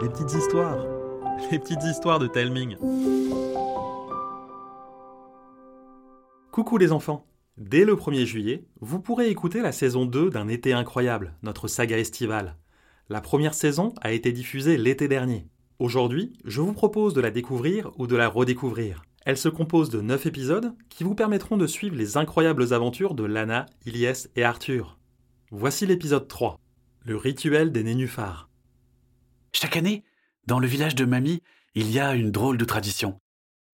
les petites histoires, les petites histoires de Telming. Coucou les enfants Dès le 1er juillet, vous pourrez écouter la saison 2 d'un été incroyable, notre saga estivale. La première saison a été diffusée l'été dernier. Aujourd'hui, je vous propose de la découvrir ou de la redécouvrir. Elle se compose de 9 épisodes qui vous permettront de suivre les incroyables aventures de Lana, Ilyes et Arthur. Voici l'épisode 3, le rituel des nénuphars. Chaque année, dans le village de Mamie, il y a une drôle de tradition.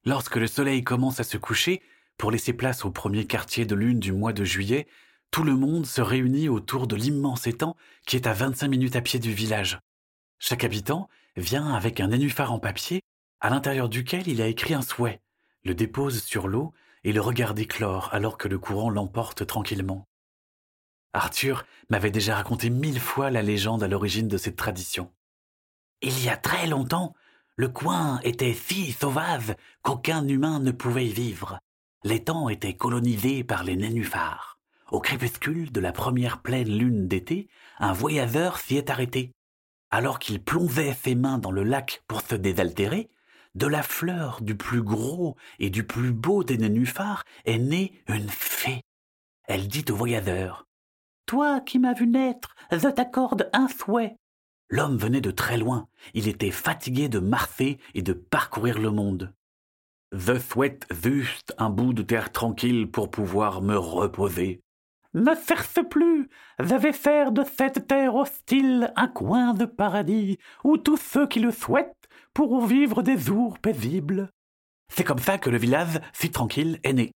Lorsque le soleil commence à se coucher, pour laisser place au premier quartier de lune du mois de juillet, tout le monde se réunit autour de l'immense étang qui est à 25 minutes à pied du village. Chaque habitant vient avec un nénuphar en papier à l'intérieur duquel il a écrit un souhait, le dépose sur l'eau et le regarde éclore alors que le courant l'emporte tranquillement. Arthur m'avait déjà raconté mille fois la légende à l'origine de cette tradition. Il y a très longtemps, le coin était si sauvage qu'aucun humain ne pouvait y vivre. L'étang était colonisé par les nénuphars. Au crépuscule de la première pleine lune d'été, un voyageur s'y est arrêté. Alors qu'il plongeait ses mains dans le lac pour se désaltérer, de la fleur du plus gros et du plus beau des nénuphars est née une fée. Elle dit au voyageur Toi qui m'as vu naître, je t'accorde un souhait. L'homme venait de très loin, il était fatigué de marcher et de parcourir le monde. Je souhaite juste un bout de terre tranquille pour pouvoir me reposer. Ne cherche plus, je vais faire de cette terre hostile un coin de paradis où tous ceux qui le souhaitent pourront vivre des jours paisibles. C'est comme ça que le village, si tranquille, est né.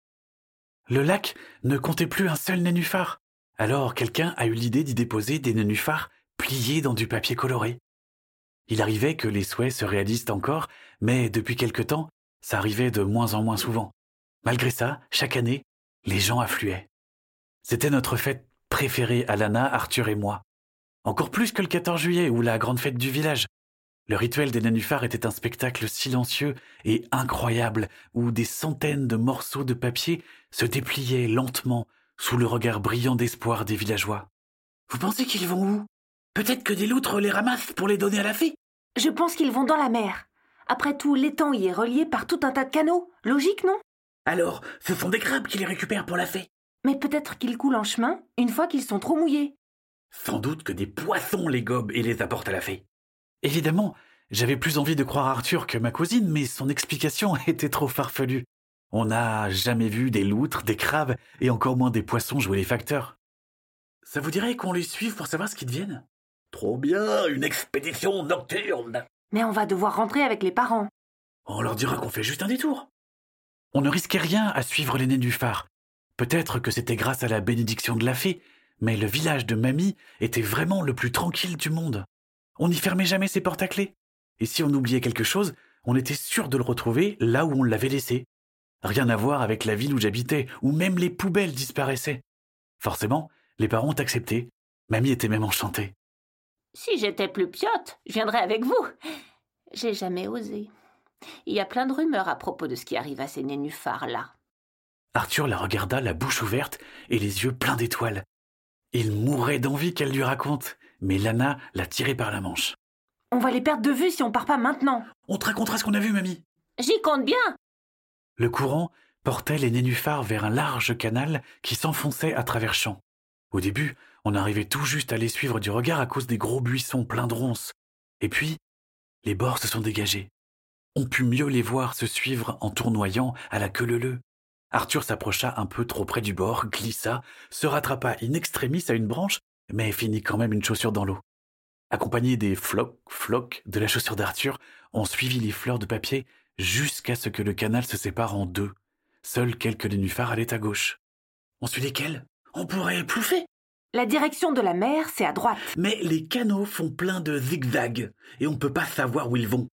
Le lac ne comptait plus un seul nénuphar. Alors quelqu'un a eu l'idée d'y déposer des nénuphars pliés dans du papier coloré. Il arrivait que les souhaits se réalisent encore, mais depuis quelque temps, ça arrivait de moins en moins souvent. Malgré ça, chaque année, les gens affluaient. C'était notre fête préférée, Alana, Arthur et moi. Encore plus que le 14 juillet ou la grande fête du village. Le rituel des nénuphars était un spectacle silencieux et incroyable où des centaines de morceaux de papier se dépliaient lentement sous le regard brillant d'espoir des villageois. Vous pensez qu'ils vont où? Peut-être que des loutres les ramassent pour les donner à la fée Je pense qu'ils vont dans la mer. Après tout, l'étang y est relié par tout un tas de canaux. Logique, non? Alors, ce sont des crabes qui les récupèrent pour la fée. Mais peut-être qu'ils coulent en chemin une fois qu'ils sont trop mouillés. Sans doute que des poissons les gobent et les apportent à la fée. Évidemment, j'avais plus envie de croire Arthur que ma cousine, mais son explication était trop farfelue. On n'a jamais vu des loutres, des crabes et encore moins des poissons jouer les facteurs. Ça vous dirait qu'on les suive pour savoir ce qu'ils deviennent? Trop bien, une expédition nocturne mais on va devoir rentrer avec les parents. On leur dira qu'on fait juste un détour. On ne risquait rien à suivre les nénuphars. Peut-être que c'était grâce à la bénédiction de la fée, mais le village de Mamie était vraiment le plus tranquille du monde. On n'y fermait jamais ses portes à clés. Et si on oubliait quelque chose, on était sûr de le retrouver là où on l'avait laissé. Rien à voir avec la ville où j'habitais, où même les poubelles disparaissaient. Forcément, les parents ont accepté. Mamie était même enchantée. Si j'étais plus piote, je viendrais avec vous. J'ai jamais osé. Il y a plein de rumeurs à propos de ce qui arrive à ces nénuphars-là. Arthur la regarda la bouche ouverte et les yeux pleins d'étoiles. Il mourait d'envie qu'elle lui raconte, mais Lana l'a tiré par la manche. On va les perdre de vue si on part pas maintenant. On te racontera ce qu'on a vu, mamie. J'y compte bien. Le courant portait les nénuphars vers un large canal qui s'enfonçait à travers champs. Au début, on arrivait tout juste à les suivre du regard à cause des gros buissons pleins de ronces. Et puis, les bords se sont dégagés. On put mieux les voir se suivre en tournoyant à la queue Arthur s'approcha un peu trop près du bord, glissa, se rattrapa in extremis à une branche, mais finit quand même une chaussure dans l'eau. Accompagné des flocs, flocs de la chaussure d'Arthur, on suivit les fleurs de papier jusqu'à ce que le canal se sépare en deux. Seuls quelques nénuphars allaient à gauche. On suit lesquels? On pourrait plouffer la direction de la mer, c'est à droite. Mais les canaux font plein de zigzags et on ne peut pas savoir où ils vont.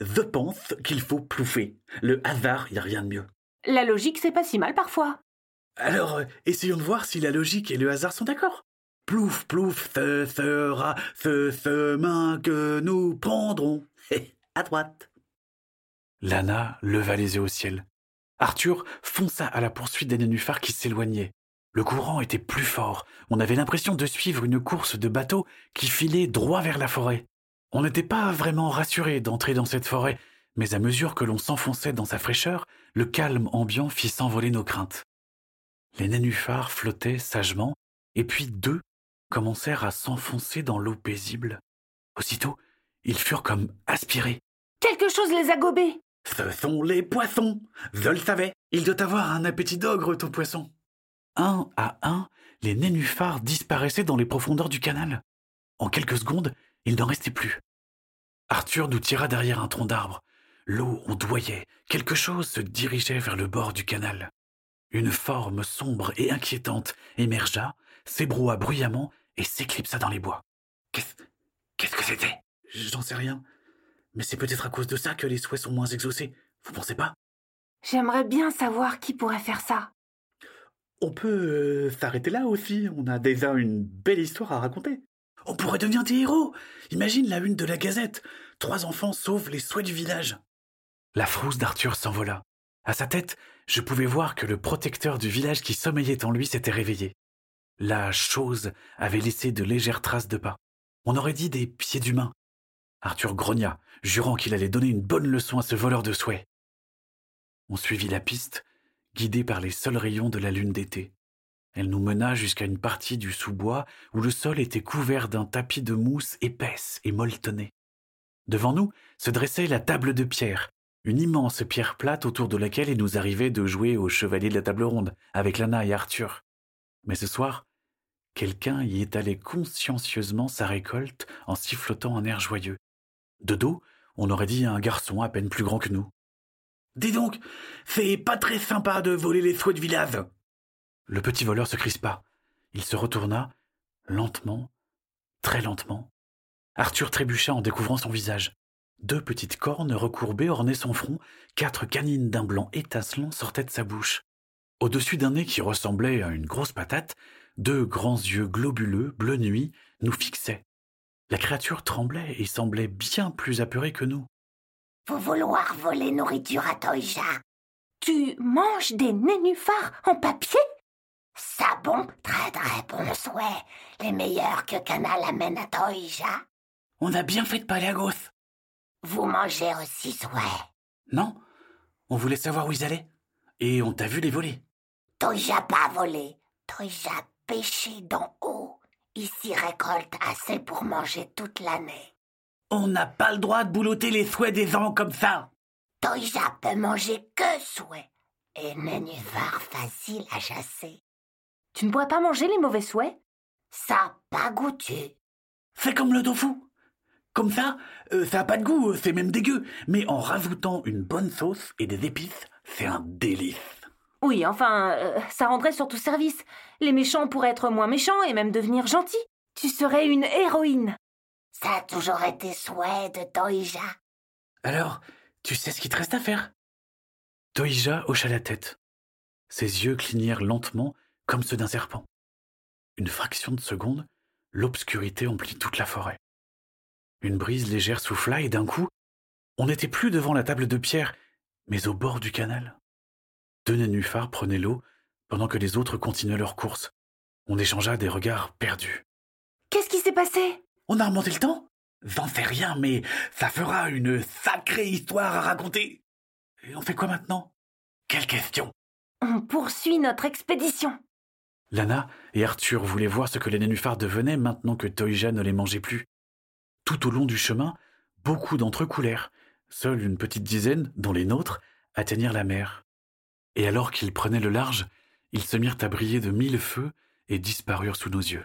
Je pense qu'il faut plouffer. Le hasard, il n'y a rien de mieux. La logique, c'est pas si mal parfois. Alors, euh, essayons de voir si la logique et le hasard sont d'accord. Plouf, plouf, ce sera ce chemin que nous prendrons. à droite. Lana leva les yeux au ciel. Arthur fonça à la poursuite des nénuphars qui s'éloignaient. Le courant était plus fort. On avait l'impression de suivre une course de bateau qui filait droit vers la forêt. On n'était pas vraiment rassuré d'entrer dans cette forêt, mais à mesure que l'on s'enfonçait dans sa fraîcheur, le calme ambiant fit s'envoler nos craintes. Les nénuphars flottaient sagement, et puis deux commencèrent à s'enfoncer dans l'eau paisible. Aussitôt, ils furent comme aspirés. Quelque chose les a gobés. Ce sont les poissons. Je le savais. Il doit avoir un appétit d'ogre, ton poisson. Un à un, les nénuphars disparaissaient dans les profondeurs du canal. En quelques secondes, il n'en restait plus. Arthur nous tira derrière un tronc d'arbre. L'eau ondoyait. Quelque chose se dirigeait vers le bord du canal. Une forme sombre et inquiétante émergea, s'ébroua bruyamment et s'éclipsa dans les bois. Qu'est-ce qu'est-ce que c'était? J'en sais rien. Mais c'est peut-être à cause de ça que les souhaits sont moins exaucés. Vous pensez pas? J'aimerais bien savoir qui pourrait faire ça. On peut euh, s'arrêter là aussi. On a déjà une belle histoire à raconter. On pourrait devenir des héros. Imagine la une de la Gazette. Trois enfants sauvent les souhaits du village. La frousse d'Arthur s'envola. À sa tête, je pouvais voir que le protecteur du village qui sommeillait en lui s'était réveillé. La chose avait laissé de légères traces de pas. On aurait dit des pieds d'humain. Arthur grogna, jurant qu'il allait donner une bonne leçon à ce voleur de souhaits. On suivit la piste, guidé par les seuls rayons de la lune d'été. Elle nous mena jusqu'à une partie du sous-bois où le sol était couvert d'un tapis de mousse épaisse et molletonnée. Devant nous se dressait la table de pierre, une immense pierre plate autour de laquelle il nous arrivait de jouer au chevalier de la table ronde avec Lana et Arthur. Mais ce soir, quelqu'un y étalait consciencieusement sa récolte en sifflotant un air joyeux. De dos, on aurait dit un garçon à peine plus grand que nous. Dis donc, c'est pas très sympa de voler les souhaits de village. Le petit voleur se crispa. Il se retourna, lentement, très lentement. Arthur trébucha en découvrant son visage. Deux petites cornes recourbées ornaient son front, quatre canines d'un blanc étincelant sortaient de sa bouche. Au-dessus d'un nez qui ressemblait à une grosse patate, deux grands yeux globuleux, bleu nuit, nous fixaient. La créature tremblait et semblait bien plus apeurée que nous. Vous vouloir voler nourriture à Toija Tu manges des nénuphars en papier? Ça bon, très très bon souhait. Les meilleurs que Canal amène à Toija. On a bien fait de parler à gauche. Vous mangez aussi souhait. Non, on voulait savoir où ils allaient. Et on t'a vu les voler. Toija pas volé. Toija pêché d'en haut. Ici récolte assez pour manger toute l'année. On n'a pas le droit de boulotter les souhaits des gens comme ça. Toija peut manger que souhait. Et nénuphar facile à chasser. Tu ne pourrais pas manger les mauvais souhaits? Ça pas goûté. C'est comme le tofu. Comme ça, euh, ça a pas de goût, c'est même dégueu. Mais en rajoutant une bonne sauce et des épices, c'est un délice. Oui, enfin, euh, ça rendrait surtout service. Les méchants pourraient être moins méchants et même devenir gentils. Tu serais une héroïne. Ça a toujours été souhait de Toija. Alors, tu sais ce qu'il te reste à faire? Toija hocha la tête. Ses yeux clignèrent lentement comme ceux d'un serpent. Une fraction de seconde, l'obscurité emplit toute la forêt. Une brise légère souffla et d'un coup, on n'était plus devant la table de pierre, mais au bord du canal. Deux nénuphars prenaient l'eau pendant que les autres continuaient leur course. On échangea des regards perdus. Qu'est-ce qui s'est passé? On a remonté le temps? J'en sais rien, mais ça fera une sacrée histoire à raconter. Et on fait quoi maintenant? Quelle question? On poursuit notre expédition. Lana et Arthur voulaient voir ce que les nénuphars devenaient maintenant que Toija ne les mangeait plus. Tout au long du chemin, beaucoup d'entre eux coulèrent. Seule une petite dizaine, dont les nôtres, atteignirent la mer. Et alors qu'ils prenaient le large, ils se mirent à briller de mille feux et disparurent sous nos yeux.